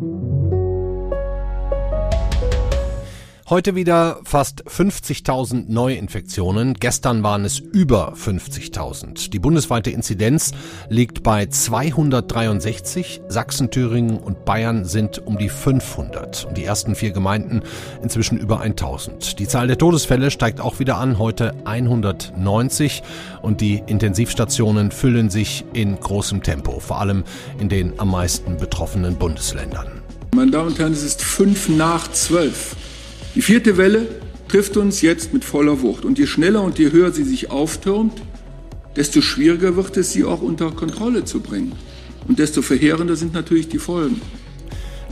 Thank you. Heute wieder fast 50.000 Neuinfektionen. Gestern waren es über 50.000. Die bundesweite Inzidenz liegt bei 263. Sachsen, Thüringen und Bayern sind um die 500. Und die ersten vier Gemeinden inzwischen über 1000. Die Zahl der Todesfälle steigt auch wieder an. Heute 190. Und die Intensivstationen füllen sich in großem Tempo. Vor allem in den am meisten betroffenen Bundesländern. Meine Damen und Herren, es ist fünf nach zwölf. Die vierte Welle trifft uns jetzt mit voller Wucht. Und je schneller und je höher sie sich auftürmt, desto schwieriger wird es, sie auch unter Kontrolle zu bringen. Und desto verheerender sind natürlich die Folgen.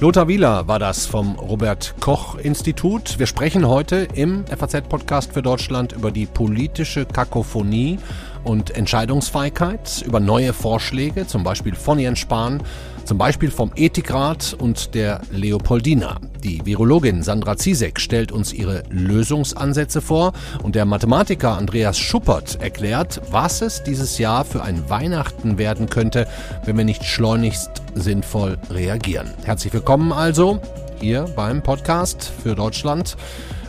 Lothar Wieler war das vom Robert Koch Institut. Wir sprechen heute im FAZ-Podcast für Deutschland über die politische Kakophonie und Entscheidungsfeigheit, über neue Vorschläge, zum Beispiel von Jens Spahn, zum Beispiel vom Ethikrat und der Leopoldina. Die Virologin Sandra Ziesek stellt uns ihre Lösungsansätze vor und der Mathematiker Andreas Schuppert erklärt, was es dieses Jahr für ein Weihnachten werden könnte, wenn wir nicht schleunigst sinnvoll reagieren. Herzlich willkommen also hier beim Podcast für Deutschland.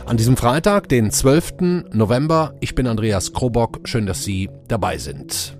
An diesem Freitag, den 12. November. Ich bin Andreas Krobock. Schön, dass Sie dabei sind.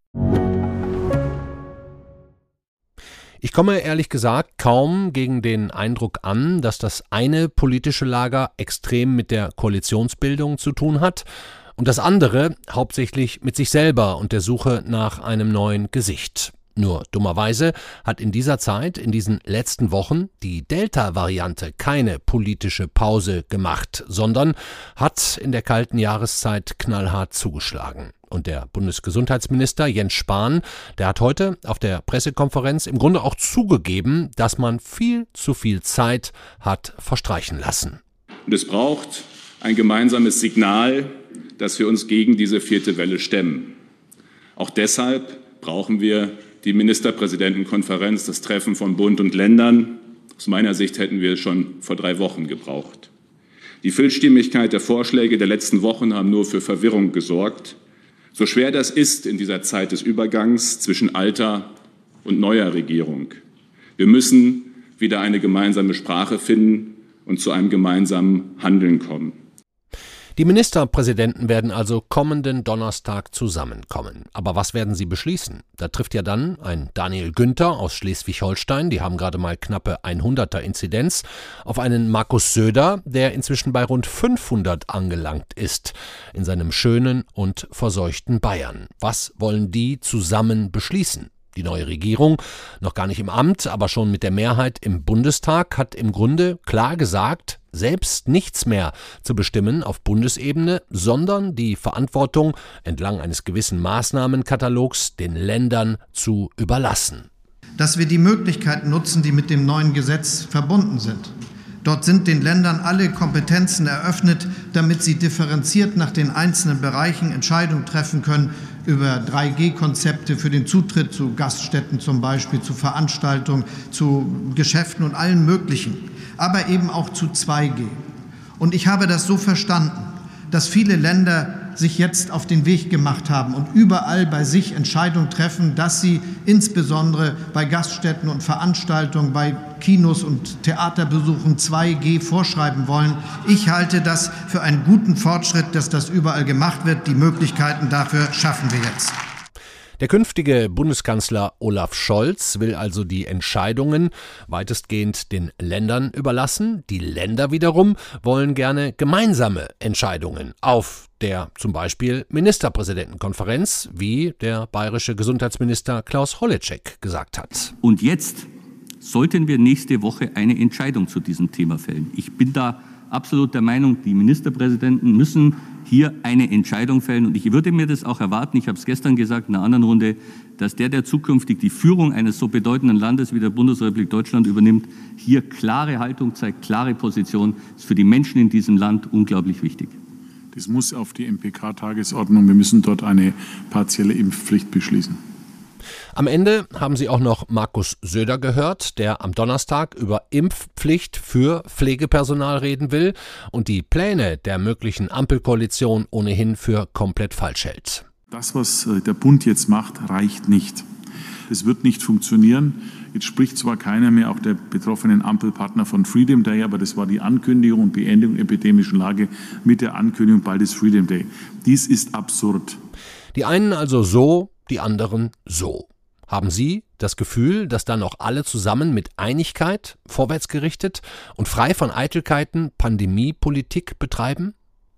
Ich komme ehrlich gesagt kaum gegen den Eindruck an, dass das eine politische Lager extrem mit der Koalitionsbildung zu tun hat und das andere hauptsächlich mit sich selber und der Suche nach einem neuen Gesicht. Nur dummerweise hat in dieser Zeit, in diesen letzten Wochen, die Delta-Variante keine politische Pause gemacht, sondern hat in der kalten Jahreszeit knallhart zugeschlagen. Und der Bundesgesundheitsminister Jens Spahn, der hat heute auf der Pressekonferenz im Grunde auch zugegeben, dass man viel zu viel Zeit hat verstreichen lassen. Und es braucht ein gemeinsames Signal, dass wir uns gegen diese vierte Welle stemmen. Auch deshalb brauchen wir die Ministerpräsidentenkonferenz, das Treffen von Bund und Ländern. Aus meiner Sicht hätten wir es schon vor drei Wochen gebraucht. Die Vielstimmigkeit der Vorschläge der letzten Wochen haben nur für Verwirrung gesorgt. So schwer das ist in dieser Zeit des Übergangs zwischen alter und neuer Regierung. Wir müssen wieder eine gemeinsame Sprache finden und zu einem gemeinsamen Handeln kommen. Die Ministerpräsidenten werden also kommenden Donnerstag zusammenkommen. Aber was werden sie beschließen? Da trifft ja dann ein Daniel Günther aus Schleswig-Holstein, die haben gerade mal knappe 100er Inzidenz, auf einen Markus Söder, der inzwischen bei rund 500 angelangt ist, in seinem schönen und verseuchten Bayern. Was wollen die zusammen beschließen? Die neue Regierung, noch gar nicht im Amt, aber schon mit der Mehrheit im Bundestag, hat im Grunde klar gesagt, selbst nichts mehr zu bestimmen auf Bundesebene, sondern die Verantwortung entlang eines gewissen Maßnahmenkatalogs den Ländern zu überlassen. Dass wir die Möglichkeiten nutzen, die mit dem neuen Gesetz verbunden sind. Dort sind den Ländern alle Kompetenzen eröffnet, damit sie differenziert nach den einzelnen Bereichen Entscheidungen treffen können über 3G-Konzepte für den Zutritt zu Gaststätten zum Beispiel, zu Veranstaltungen, zu Geschäften und allen möglichen, aber eben auch zu 2G. Und ich habe das so verstanden, dass viele Länder sich jetzt auf den Weg gemacht haben und überall bei sich Entscheidungen treffen, dass sie insbesondere bei Gaststätten und Veranstaltungen, bei Kinos und Theaterbesuchen 2G vorschreiben wollen. Ich halte das für einen guten Fortschritt, dass das überall gemacht wird. Die Möglichkeiten dafür schaffen wir jetzt. Der künftige Bundeskanzler Olaf Scholz will also die Entscheidungen weitestgehend den Ländern überlassen. Die Länder wiederum wollen gerne gemeinsame Entscheidungen auf der zum Beispiel Ministerpräsidentenkonferenz, wie der bayerische Gesundheitsminister Klaus Holleczek gesagt hat. Und jetzt sollten wir nächste Woche eine Entscheidung zu diesem Thema fällen. Ich bin da absolut der Meinung, die Ministerpräsidenten müssen hier eine Entscheidung fällen. Und ich würde mir das auch erwarten, ich habe es gestern gesagt in einer anderen Runde, dass der, der zukünftig die Führung eines so bedeutenden Landes wie der Bundesrepublik Deutschland übernimmt, hier klare Haltung zeigt, klare Position. Das ist für die Menschen in diesem Land unglaublich wichtig. Das muss auf die MPK-Tagesordnung. Wir müssen dort eine partielle Impfpflicht beschließen. Am Ende haben Sie auch noch Markus Söder gehört, der am Donnerstag über Impfpflicht für Pflegepersonal reden will und die Pläne der möglichen Ampelkoalition ohnehin für komplett falsch hält. Das, was äh, der Bund jetzt macht, reicht nicht. Es wird nicht funktionieren. Jetzt spricht zwar keiner mehr, auch der betroffenen Ampelpartner von Freedom Day, aber das war die Ankündigung und Beendigung der epidemischen Lage mit der Ankündigung bald ist Freedom Day. Dies ist absurd. Die einen also so, die anderen so. Haben Sie das Gefühl, dass dann auch alle zusammen mit Einigkeit, vorwärtsgerichtet und frei von Eitelkeiten Pandemiepolitik betreiben?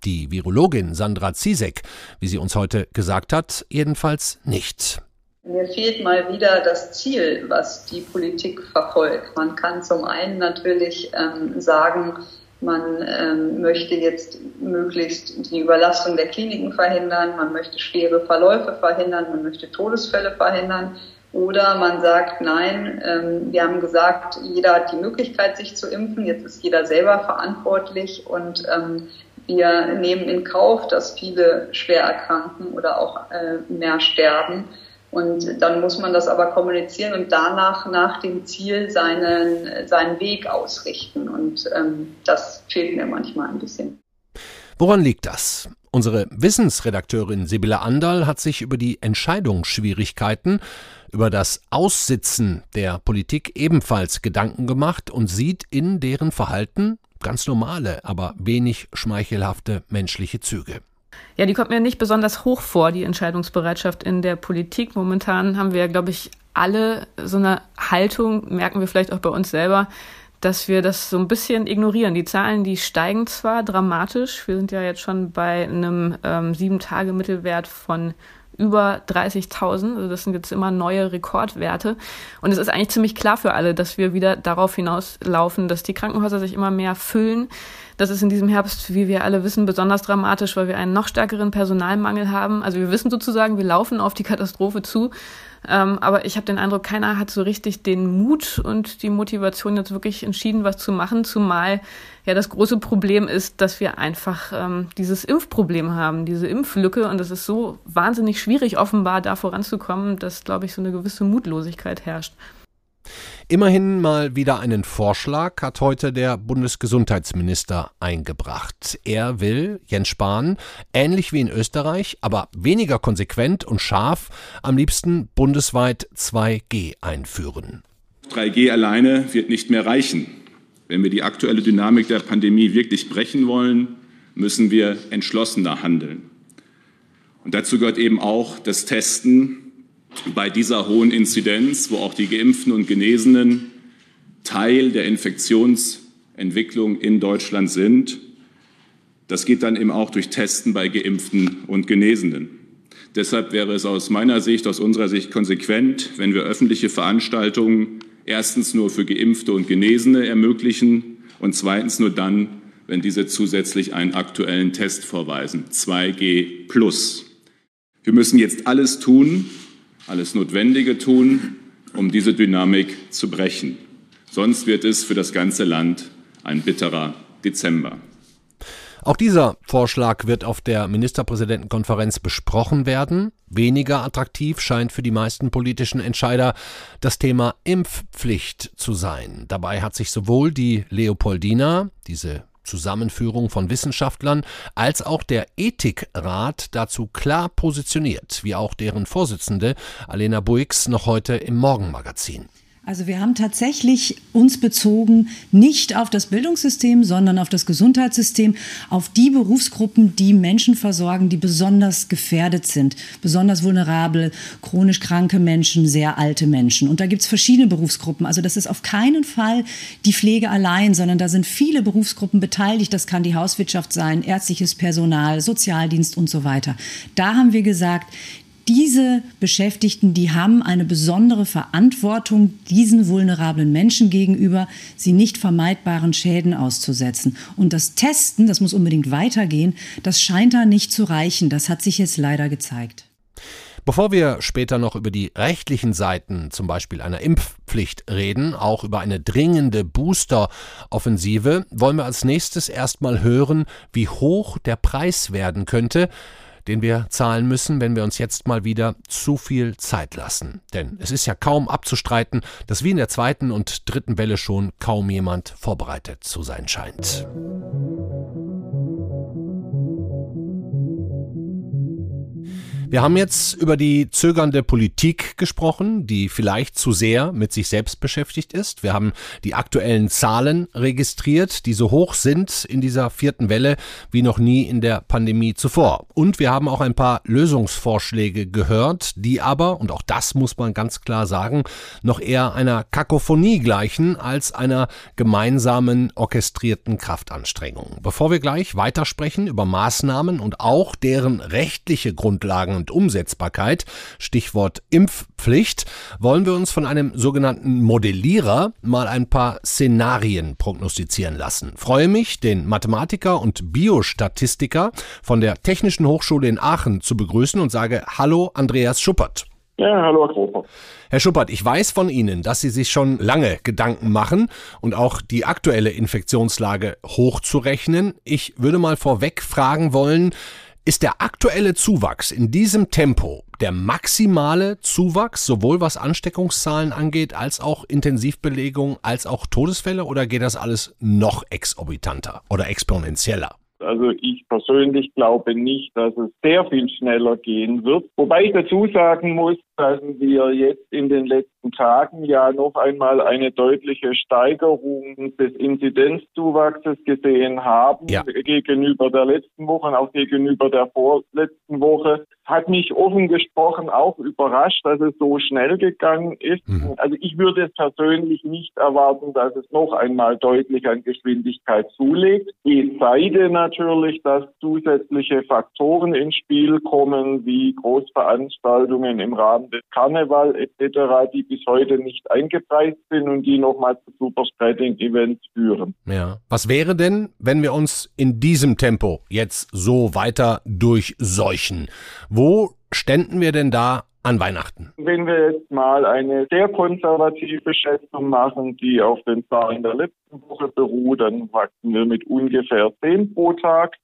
Die Virologin Sandra Zizek, wie sie uns heute gesagt hat, jedenfalls nicht. Mir fehlt mal wieder das Ziel, was die Politik verfolgt. Man kann zum einen natürlich ähm, sagen, man ähm, möchte jetzt möglichst die Überlastung der Kliniken verhindern, man möchte schwere Verläufe verhindern, man möchte Todesfälle verhindern. Oder man sagt, nein, ähm, wir haben gesagt, jeder hat die Möglichkeit, sich zu impfen, jetzt ist jeder selber verantwortlich und ähm, wir nehmen in Kauf, dass viele schwer erkranken oder auch äh, mehr sterben. Und dann muss man das aber kommunizieren und danach nach dem Ziel seinen, seinen Weg ausrichten. Und ähm, das fehlt mir manchmal ein bisschen. Woran liegt das? Unsere Wissensredakteurin Sibylle Andal hat sich über die Entscheidungsschwierigkeiten, über das Aussitzen der Politik ebenfalls Gedanken gemacht und sieht in deren Verhalten ganz normale, aber wenig schmeichelhafte menschliche Züge. Ja, die kommt mir nicht besonders hoch vor, die Entscheidungsbereitschaft in der Politik. Momentan haben wir, glaube ich, alle so eine Haltung, merken wir vielleicht auch bei uns selber, dass wir das so ein bisschen ignorieren. Die Zahlen, die steigen zwar dramatisch. Wir sind ja jetzt schon bei einem ähm, Sieben-Tage-Mittelwert von über 30.000. Also das sind jetzt immer neue Rekordwerte. Und es ist eigentlich ziemlich klar für alle, dass wir wieder darauf hinauslaufen, dass die Krankenhäuser sich immer mehr füllen. Das ist in diesem Herbst, wie wir alle wissen, besonders dramatisch, weil wir einen noch stärkeren Personalmangel haben. Also wir wissen sozusagen, wir laufen auf die Katastrophe zu. Ähm, aber ich habe den Eindruck, keiner hat so richtig den Mut und die Motivation, jetzt wirklich entschieden, was zu machen, zumal ja das große Problem ist, dass wir einfach ähm, dieses Impfproblem haben, diese Impflücke und es ist so wahnsinnig schwierig offenbar da voranzukommen, dass, glaube ich, so eine gewisse Mutlosigkeit herrscht. Immerhin mal wieder einen Vorschlag hat heute der Bundesgesundheitsminister eingebracht. Er will, Jens Spahn, ähnlich wie in Österreich, aber weniger konsequent und scharf, am liebsten bundesweit 2G einführen. 3G alleine wird nicht mehr reichen. Wenn wir die aktuelle Dynamik der Pandemie wirklich brechen wollen, müssen wir entschlossener handeln. Und dazu gehört eben auch das Testen bei dieser hohen Inzidenz, wo auch die Geimpften und Genesenen Teil der Infektionsentwicklung in Deutschland sind. Das geht dann eben auch durch Testen bei Geimpften und Genesenen. Deshalb wäre es aus meiner Sicht, aus unserer Sicht konsequent, wenn wir öffentliche Veranstaltungen erstens nur für Geimpfte und Genesene ermöglichen und zweitens nur dann, wenn diese zusätzlich einen aktuellen Test vorweisen, 2G plus. Wir müssen jetzt alles tun, alles Notwendige tun, um diese Dynamik zu brechen. Sonst wird es für das ganze Land ein bitterer Dezember. Auch dieser Vorschlag wird auf der Ministerpräsidentenkonferenz besprochen werden. Weniger attraktiv scheint für die meisten politischen Entscheider das Thema Impfpflicht zu sein. Dabei hat sich sowohl die Leopoldina, diese Zusammenführung von Wissenschaftlern als auch der Ethikrat dazu klar positioniert, wie auch deren Vorsitzende Alena Buix noch heute im Morgenmagazin. Also wir haben tatsächlich uns bezogen nicht auf das Bildungssystem, sondern auf das Gesundheitssystem, auf die Berufsgruppen, die Menschen versorgen, die besonders gefährdet sind, besonders vulnerabel, chronisch kranke Menschen, sehr alte Menschen. Und da gibt es verschiedene Berufsgruppen. Also das ist auf keinen Fall die Pflege allein, sondern da sind viele Berufsgruppen beteiligt. Das kann die Hauswirtschaft sein, ärztliches Personal, Sozialdienst und so weiter. Da haben wir gesagt, diese Beschäftigten, die haben eine besondere Verantwortung diesen vulnerablen Menschen gegenüber, sie nicht vermeidbaren Schäden auszusetzen. Und das Testen, das muss unbedingt weitergehen, das scheint da nicht zu reichen. Das hat sich jetzt leider gezeigt. Bevor wir später noch über die rechtlichen Seiten, zum Beispiel einer Impfpflicht, reden, auch über eine dringende Booster-Offensive, wollen wir als nächstes erstmal hören, wie hoch der Preis werden könnte, den wir zahlen müssen, wenn wir uns jetzt mal wieder zu viel Zeit lassen. Denn es ist ja kaum abzustreiten, dass wie in der zweiten und dritten Welle schon kaum jemand vorbereitet zu sein scheint. Wir haben jetzt über die zögernde Politik gesprochen, die vielleicht zu sehr mit sich selbst beschäftigt ist. Wir haben die aktuellen Zahlen registriert, die so hoch sind in dieser vierten Welle wie noch nie in der Pandemie zuvor. Und wir haben auch ein paar Lösungsvorschläge gehört, die aber, und auch das muss man ganz klar sagen, noch eher einer Kakophonie gleichen als einer gemeinsamen orchestrierten Kraftanstrengung. Bevor wir gleich weitersprechen über Maßnahmen und auch deren rechtliche Grundlagen und Umsetzbarkeit, Stichwort Impfpflicht, wollen wir uns von einem sogenannten Modellierer mal ein paar Szenarien prognostizieren lassen. Freue mich, den Mathematiker und Biostatistiker von der Technischen Hochschule in Aachen zu begrüßen und sage Hallo Andreas Schuppert. Ja, hallo Herr Großer. Herr Schuppert, ich weiß von Ihnen, dass Sie sich schon lange Gedanken machen und auch die aktuelle Infektionslage hochzurechnen. Ich würde mal vorweg fragen wollen, ist der aktuelle Zuwachs in diesem Tempo der maximale Zuwachs, sowohl was Ansteckungszahlen angeht, als auch Intensivbelegung, als auch Todesfälle oder geht das alles noch exorbitanter oder exponentieller? Also ich persönlich glaube nicht, dass es sehr viel schneller gehen wird. Wobei ich dazu sagen muss, dass wir jetzt in den letzten Tagen ja noch einmal eine deutliche Steigerung des Inzidenzzuwachses gesehen haben ja. gegenüber der letzten Woche und auch gegenüber der vorletzten Woche. Hat mich offen gesprochen auch überrascht, dass es so schnell gegangen ist. Mhm. Also ich würde es persönlich nicht erwarten, dass es noch einmal deutlich an Geschwindigkeit zulegt. Es sei denn natürlich, dass zusätzliche Faktoren ins Spiel kommen, wie Großveranstaltungen im Rahmen Des Karneval etc., die bis heute nicht eingepreist sind und die nochmal zu Superspreading-Events führen. Ja. Was wäre denn, wenn wir uns in diesem Tempo jetzt so weiter durchseuchen? Wo ständen wir denn da an Weihnachten? Wenn wir jetzt mal eine sehr konservative Schätzung machen, die auf den Zahlen der letzten Woche beruht, dann wachsen wir mit ungefähr 10 pro Tag.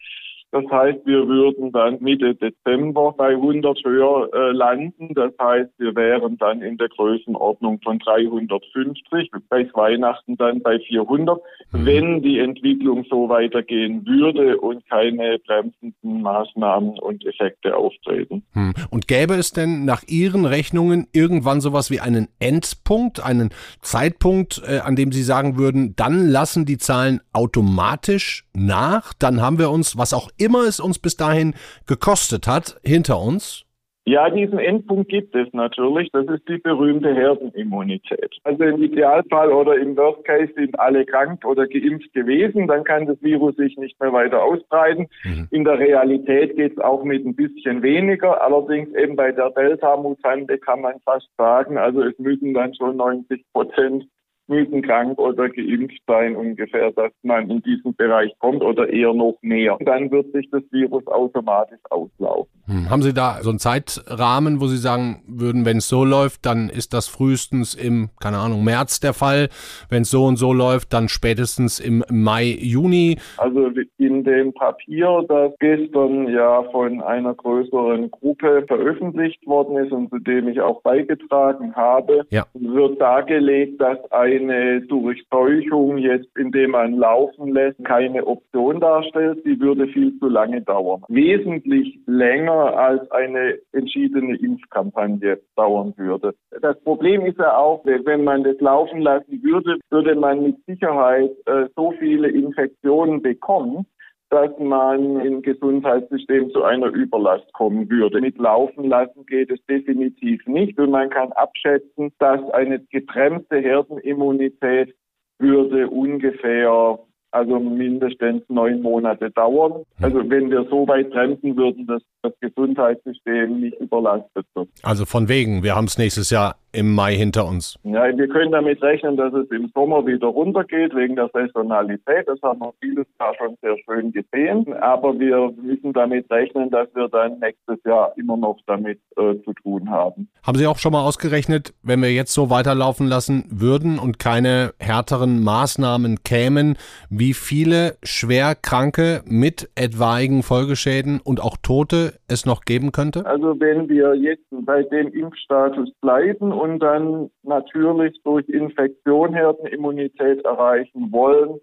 Das heißt, wir würden dann Mitte Dezember bei 100 höher äh, landen. Das heißt, wir wären dann in der Größenordnung von 350, bei Weihnachten dann bei 400, mhm. wenn die Entwicklung so weitergehen würde und keine bremsenden Maßnahmen und Effekte auftreten. Mhm. Und gäbe es denn nach Ihren Rechnungen irgendwann sowas wie einen Endpunkt, einen Zeitpunkt, äh, an dem Sie sagen würden, dann lassen die Zahlen automatisch nach, dann haben wir uns, was auch immer es uns bis dahin gekostet hat, hinter uns? Ja, diesen Endpunkt gibt es natürlich. Das ist die berühmte Herdenimmunität. Also im Idealfall oder im Worst Case sind alle krank oder geimpft gewesen. Dann kann das Virus sich nicht mehr weiter ausbreiten. Mhm. In der Realität geht es auch mit ein bisschen weniger. Allerdings eben bei der Delta-Mutante kann man fast sagen, also es müssen dann schon 90 Prozent müssen krank oder geimpft sein ungefähr, dass man in diesen Bereich kommt oder eher noch mehr. Dann wird sich das Virus automatisch auslaufen. Hm. Haben Sie da so einen Zeitrahmen, wo Sie sagen würden, wenn es so läuft, dann ist das frühestens im, keine Ahnung, März der Fall. Wenn es so und so läuft, dann spätestens im Mai, Juni. Also in dem Papier, das gestern ja von einer größeren Gruppe veröffentlicht worden ist und zu dem ich auch beigetragen habe, ja. wird dargelegt, dass eine Durchseuchung jetzt, indem man laufen lässt, keine Option darstellt. Sie würde viel zu lange dauern. Wesentlich länger als eine entschiedene Impfkampagne dauern würde. Das Problem ist ja auch, wenn man das laufen lassen würde, würde man mit Sicherheit äh, so viele Infektionen bekommen, dass man im Gesundheitssystem zu einer Überlast kommen würde. Mit Laufen lassen geht es definitiv nicht und man kann abschätzen, dass eine gebremste Herdenimmunität würde ungefähr also mindestens neun Monate dauern. Also wenn wir so weit bremsen würden, dass das Gesundheitssystem nicht überlastet wird. Also von wegen, wir haben es nächstes Jahr im Mai hinter uns. Ja, wir können damit rechnen, dass es im Sommer wieder runtergeht wegen der Saisonalität. Das haben wir vieles Jahr schon sehr schön gesehen. Aber wir müssen damit rechnen, dass wir dann nächstes Jahr immer noch damit äh, zu tun haben. Haben Sie auch schon mal ausgerechnet, wenn wir jetzt so weiterlaufen lassen würden und keine härteren Maßnahmen kämen, wie viele Schwerkranke mit etwaigen Folgeschäden und auch Tote es noch geben könnte? Also wenn wir jetzt bei dem Impfstatus bleiben und dann natürlich durch Infektion Herdenimmunität erreichen wollen,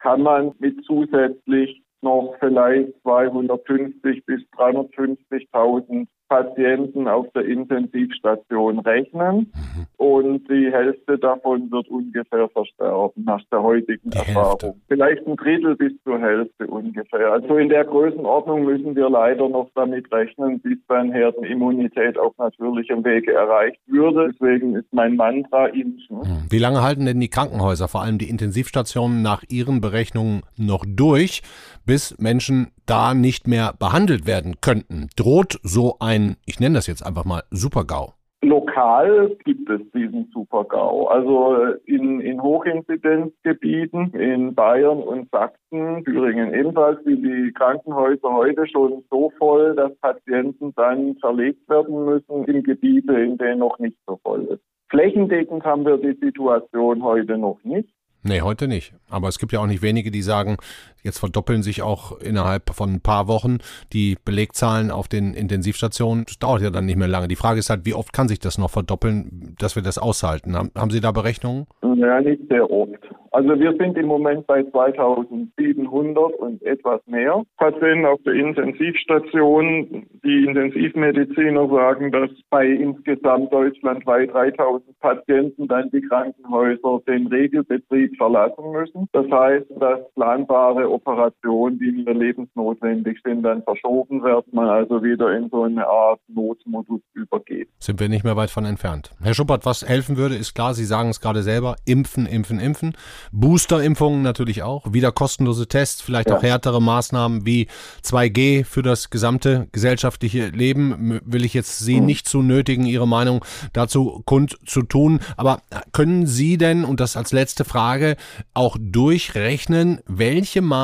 kann man mit zusätzlich noch vielleicht 250 bis 350.000 Patienten auf der Intensivstation rechnen mhm. und die Hälfte davon wird ungefähr versterben nach der heutigen die Erfahrung. Hälfte. Vielleicht ein Drittel bis zur Hälfte ungefähr. Also in der Größenordnung müssen wir leider noch damit rechnen, bis dann Herdenimmunität auf natürlichem Wege erreicht würde. Deswegen ist mein Mantra impfen. Mhm. Wie lange halten denn die Krankenhäuser, vor allem die Intensivstationen nach Ihren Berechnungen noch durch, bis Menschen da nicht mehr behandelt werden könnten? Droht so ein, ich nenne das jetzt einfach mal, Supergau? Lokal gibt es diesen Supergau. Also in, in Hochinzidenzgebieten in Bayern und Sachsen, Thüringen ebenfalls, wie die Krankenhäuser heute schon so voll, dass Patienten dann verlegt werden müssen in Gebiete, in denen noch nicht so voll ist. Flächendeckend haben wir die Situation heute noch nicht. Nee, heute nicht. Aber es gibt ja auch nicht wenige, die sagen, jetzt verdoppeln sich auch innerhalb von ein paar Wochen die Belegzahlen auf den Intensivstationen. Das dauert ja dann nicht mehr lange. Die Frage ist halt, wie oft kann sich das noch verdoppeln, dass wir das aushalten? Haben Sie da Berechnungen? Ja, nicht sehr oft. Also wir sind im Moment bei 2700 und etwas mehr Patienten auf der Intensivstation. Die Intensivmediziner sagen, dass bei insgesamt deutschlandweit 3000 Patienten dann die Krankenhäuser den Regelbetrieb verlassen müssen. Das heißt, dass planbare Operationen, die mir lebensnotwendig sind, dann verschoben werden, man also wieder in so eine Art Notmodus übergeht. Sind wir nicht mehr weit von entfernt. Herr Schuppert, was helfen würde, ist klar, Sie sagen es gerade selber, impfen, impfen, impfen. Boosterimpfungen natürlich auch, wieder kostenlose Tests, vielleicht ja. auch härtere Maßnahmen wie 2G für das gesamte gesellschaftliche Leben. Will ich jetzt Sie mhm. nicht zu nötigen, Ihre Meinung dazu kundzutun. Aber können Sie denn, und das als letzte Frage, auch durchrechnen, welche Maßnahmen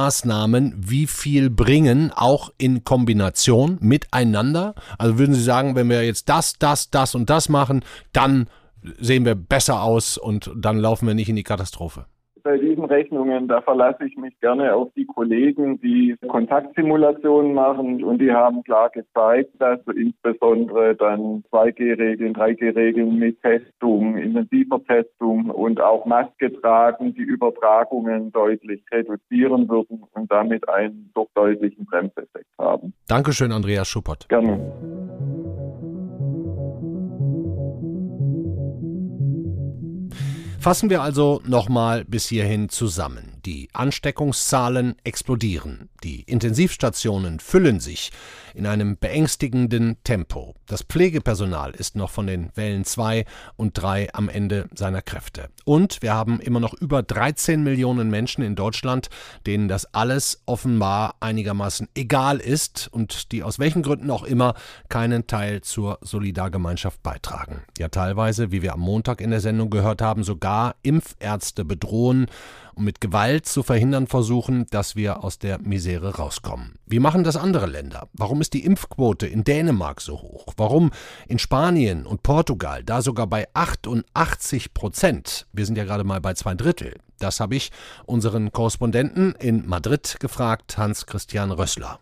wie viel bringen, auch in Kombination miteinander? Also würden Sie sagen, wenn wir jetzt das, das, das und das machen, dann sehen wir besser aus und dann laufen wir nicht in die Katastrophe? Bei diesen Rechnungen, da verlasse ich mich gerne auf die Kollegen, die Kontaktsimulationen machen und die haben klar gezeigt, dass insbesondere dann 2G-Regeln, 3G-Regeln mit Testung, intensiver Testung und auch Maske tragen die Übertragungen deutlich reduzieren würden und damit einen doch deutlichen Bremseffekt haben. Dankeschön, Andreas Schuppert. Gerne. Fassen wir also nochmal bis hierhin zusammen. Die Ansteckungszahlen explodieren, die Intensivstationen füllen sich in einem beängstigenden Tempo. Das Pflegepersonal ist noch von den Wellen 2 und 3 am Ende seiner Kräfte. Und wir haben immer noch über 13 Millionen Menschen in Deutschland, denen das alles offenbar einigermaßen egal ist und die aus welchen Gründen auch immer keinen Teil zur Solidargemeinschaft beitragen. Ja, teilweise, wie wir am Montag in der Sendung gehört haben, sogar Impfärzte bedrohen und mit Gewalt zu verhindern versuchen, dass wir aus der Misere rauskommen. Wie machen das andere Länder? Warum ist die Impfquote in Dänemark so hoch? Warum in Spanien und Portugal da sogar bei 88 Prozent? Wir sind ja gerade mal bei zwei Drittel. Das habe ich unseren Korrespondenten in Madrid gefragt, Hans-Christian Rössler.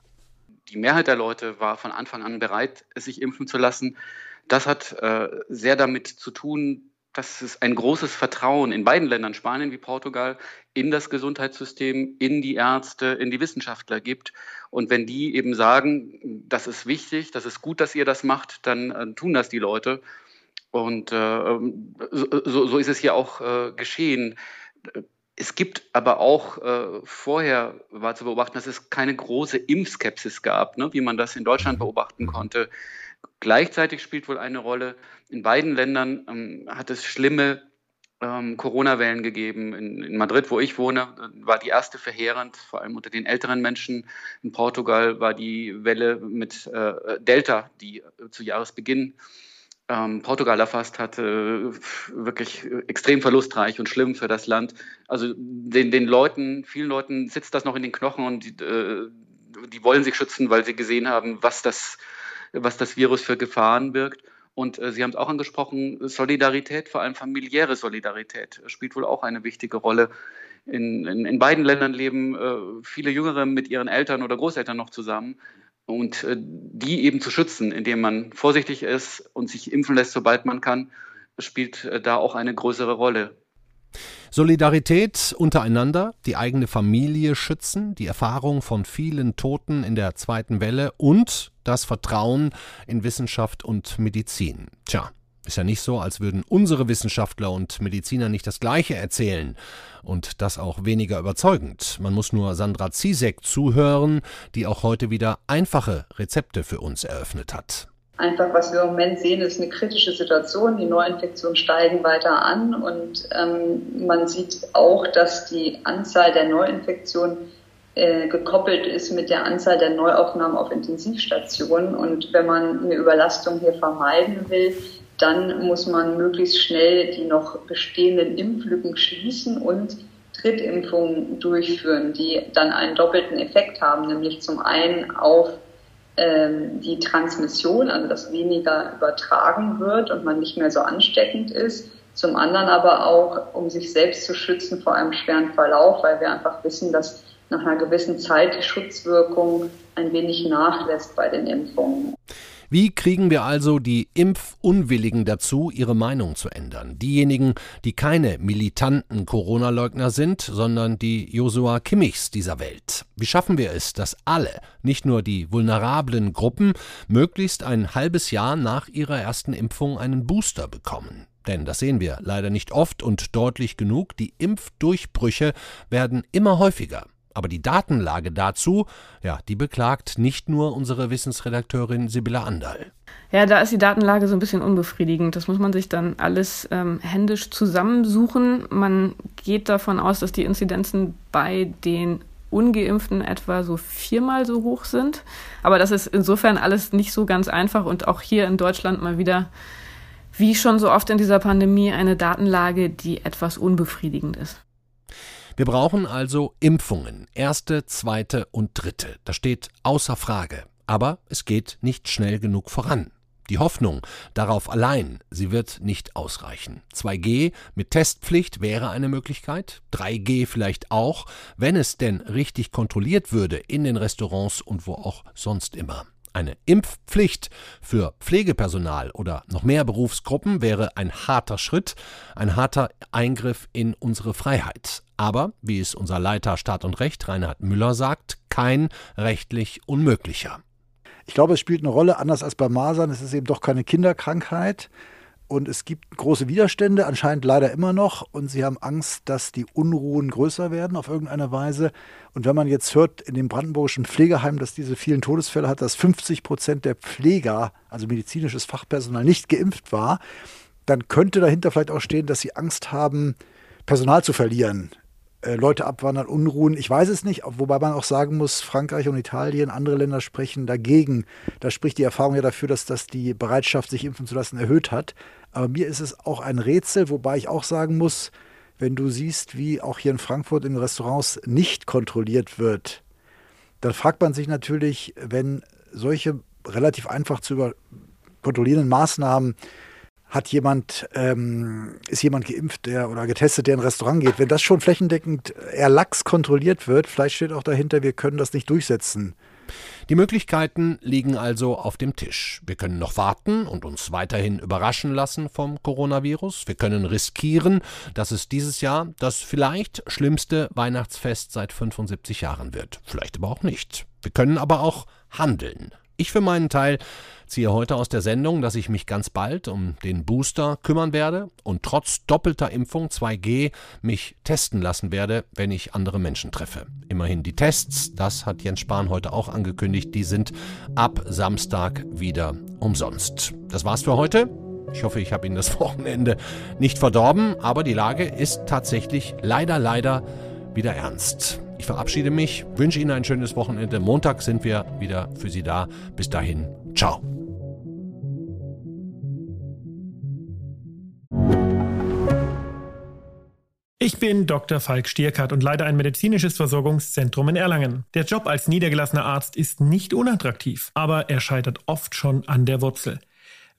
Die Mehrheit der Leute war von Anfang an bereit, sich impfen zu lassen. Das hat äh, sehr damit zu tun, dass es ein großes Vertrauen in beiden Ländern, Spanien wie Portugal, in das Gesundheitssystem, in die Ärzte, in die Wissenschaftler gibt. Und wenn die eben sagen, das ist wichtig, das ist gut, dass ihr das macht, dann äh, tun das die Leute. Und äh, ähm, so, so, ist es hier auch äh, geschehen. Es gibt aber auch äh, vorher war zu beobachten, dass es keine große Impfskepsis gab, ne, wie man das in Deutschland beobachten konnte. Gleichzeitig spielt wohl eine Rolle, in beiden Ländern ähm, hat es schlimme ähm, Corona-Wellen gegeben. In, in, Madrid, wo ich wohne, war die erste verheerend, vor allem unter den älteren Menschen. In Portugal war die Welle mit äh, Delta, die äh, zu Jahresbeginn ähm, Portugal erfasst hatte, wirklich extrem verlustreich und schlimm für das Land. Also den, den Leuten, vielen Leuten sitzt das noch in den Knochen und die, äh, die wollen sich schützen, weil sie gesehen haben, was das, was das Virus für Gefahren birgt. Und äh, Sie haben es auch angesprochen, Solidarität, vor allem familiäre Solidarität, spielt wohl auch eine wichtige Rolle. In, in, in beiden Ländern leben äh, viele Jüngere mit ihren Eltern oder Großeltern noch zusammen. Und äh, die eben zu schützen, indem man vorsichtig ist und sich impfen lässt, sobald man kann, spielt äh, da auch eine größere Rolle. Solidarität untereinander, die eigene Familie schützen, die Erfahrung von vielen Toten in der zweiten Welle und das Vertrauen in Wissenschaft und Medizin. Tja, ist ja nicht so, als würden unsere Wissenschaftler und Mediziner nicht das Gleiche erzählen. Und das auch weniger überzeugend. Man muss nur Sandra Zizek zuhören, die auch heute wieder einfache Rezepte für uns eröffnet hat. Einfach, was wir im Moment sehen, ist eine kritische Situation. Die Neuinfektionen steigen weiter an und ähm, man sieht auch, dass die Anzahl der Neuinfektionen äh, gekoppelt ist mit der Anzahl der Neuaufnahmen auf Intensivstationen. Und wenn man eine Überlastung hier vermeiden will, dann muss man möglichst schnell die noch bestehenden Impflücken schließen und Drittimpfungen durchführen, die dann einen doppelten Effekt haben, nämlich zum einen auf die Transmission, also dass weniger übertragen wird und man nicht mehr so ansteckend ist. Zum anderen aber auch, um sich selbst zu schützen vor einem schweren Verlauf, weil wir einfach wissen, dass nach einer gewissen Zeit die Schutzwirkung ein wenig nachlässt bei den Impfungen. Wie kriegen wir also die Impfunwilligen dazu, ihre Meinung zu ändern? Diejenigen, die keine militanten Corona-Leugner sind, sondern die Josua Kimmichs dieser Welt. Wie schaffen wir es, dass alle, nicht nur die vulnerablen Gruppen, möglichst ein halbes Jahr nach ihrer ersten Impfung einen Booster bekommen? Denn das sehen wir leider nicht oft und deutlich genug, die Impfdurchbrüche werden immer häufiger. Aber die Datenlage dazu, ja, die beklagt nicht nur unsere Wissensredakteurin Sibylla Andal. Ja, da ist die Datenlage so ein bisschen unbefriedigend. Das muss man sich dann alles ähm, händisch zusammensuchen. Man geht davon aus, dass die Inzidenzen bei den Ungeimpften etwa so viermal so hoch sind. Aber das ist insofern alles nicht so ganz einfach und auch hier in Deutschland mal wieder, wie schon so oft in dieser Pandemie, eine Datenlage, die etwas unbefriedigend ist. Wir brauchen also Impfungen, erste, zweite und dritte. Das steht außer Frage. Aber es geht nicht schnell genug voran. Die Hoffnung darauf allein, sie wird nicht ausreichen. 2G mit Testpflicht wäre eine Möglichkeit, 3G vielleicht auch, wenn es denn richtig kontrolliert würde in den Restaurants und wo auch sonst immer. Eine Impfpflicht für Pflegepersonal oder noch mehr Berufsgruppen wäre ein harter Schritt, ein harter Eingriff in unsere Freiheit. Aber, wie es unser Leiter Staat und Recht Reinhard Müller sagt, kein rechtlich unmöglicher. Ich glaube, es spielt eine Rolle, anders als bei Masern. Es ist eben doch keine Kinderkrankheit. Und es gibt große Widerstände, anscheinend leider immer noch. Und sie haben Angst, dass die Unruhen größer werden auf irgendeine Weise. Und wenn man jetzt hört in dem brandenburgischen Pflegeheim, dass diese vielen Todesfälle hat, dass 50 Prozent der Pfleger, also medizinisches Fachpersonal, nicht geimpft war, dann könnte dahinter vielleicht auch stehen, dass sie Angst haben, Personal zu verlieren. Äh, Leute abwandern, Unruhen. Ich weiß es nicht, wobei man auch sagen muss, Frankreich und Italien, andere Länder sprechen dagegen. Da spricht die Erfahrung ja dafür, dass das die Bereitschaft, sich impfen zu lassen, erhöht hat. Aber mir ist es auch ein Rätsel, wobei ich auch sagen muss, wenn du siehst, wie auch hier in Frankfurt in Restaurants nicht kontrolliert wird, dann fragt man sich natürlich, wenn solche relativ einfach zu kontrollierenden Maßnahmen hat jemand, ähm, ist jemand geimpft der, oder getestet, der in ein Restaurant geht. Wenn das schon flächendeckend eher kontrolliert wird, vielleicht steht auch dahinter, wir können das nicht durchsetzen. Die Möglichkeiten liegen also auf dem Tisch. Wir können noch warten und uns weiterhin überraschen lassen vom Coronavirus. Wir können riskieren, dass es dieses Jahr das vielleicht schlimmste Weihnachtsfest seit 75 Jahren wird. Vielleicht aber auch nicht. Wir können aber auch handeln. Ich für meinen Teil ziehe heute aus der Sendung, dass ich mich ganz bald um den Booster kümmern werde und trotz doppelter Impfung 2G mich testen lassen werde, wenn ich andere Menschen treffe. Immerhin die Tests, das hat Jens Spahn heute auch angekündigt, die sind ab Samstag wieder umsonst. Das war's für heute. Ich hoffe, ich habe Ihnen das Wochenende nicht verdorben, aber die Lage ist tatsächlich leider, leider wieder ernst. Ich verabschiede mich, wünsche Ihnen ein schönes Wochenende. Montag sind wir wieder für Sie da. Bis dahin, ciao. Ich bin Dr. Falk Stierkart und leite ein medizinisches Versorgungszentrum in Erlangen. Der Job als niedergelassener Arzt ist nicht unattraktiv, aber er scheitert oft schon an der Wurzel.